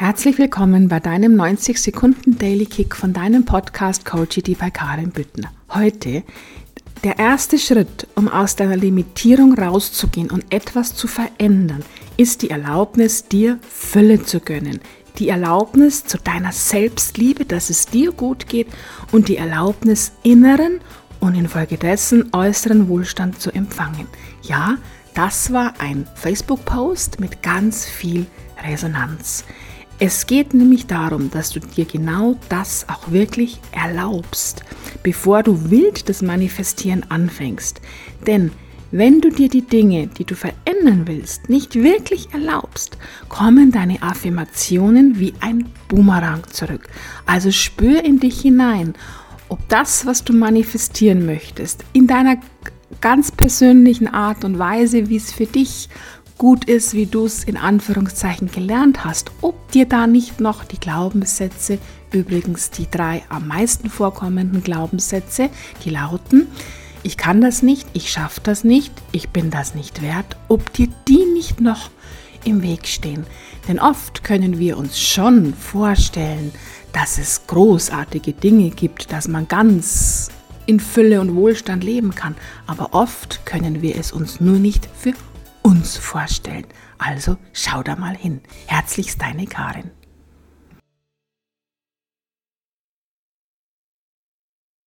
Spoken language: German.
Herzlich willkommen bei deinem 90 Sekunden Daily Kick von deinem Podcast Coachity bei Karin Büttner. Heute der erste Schritt, um aus deiner Limitierung rauszugehen und etwas zu verändern, ist die Erlaubnis, dir Fülle zu gönnen. Die Erlaubnis zu deiner Selbstliebe, dass es dir gut geht und die Erlaubnis, inneren und infolgedessen äußeren Wohlstand zu empfangen. Ja, das war ein Facebook-Post mit ganz viel Resonanz. Es geht nämlich darum, dass du dir genau das auch wirklich erlaubst, bevor du wild das Manifestieren anfängst. Denn wenn du dir die Dinge, die du verändern willst, nicht wirklich erlaubst, kommen deine Affirmationen wie ein Boomerang zurück. Also spür in dich hinein, ob das, was du manifestieren möchtest, in deiner ganz persönlichen Art und Weise, wie es für dich gut ist, wie du es in Anführungszeichen gelernt hast, ob dir da nicht noch die Glaubenssätze, übrigens die drei am meisten vorkommenden Glaubenssätze, die lauten, ich kann das nicht, ich schaffe das nicht, ich bin das nicht wert, ob dir die nicht noch im Weg stehen. Denn oft können wir uns schon vorstellen, dass es großartige Dinge gibt, dass man ganz in Fülle und Wohlstand leben kann. Aber oft können wir es uns nur nicht für uns vorstellen. Also schau da mal hin. Herzlichst deine Karin.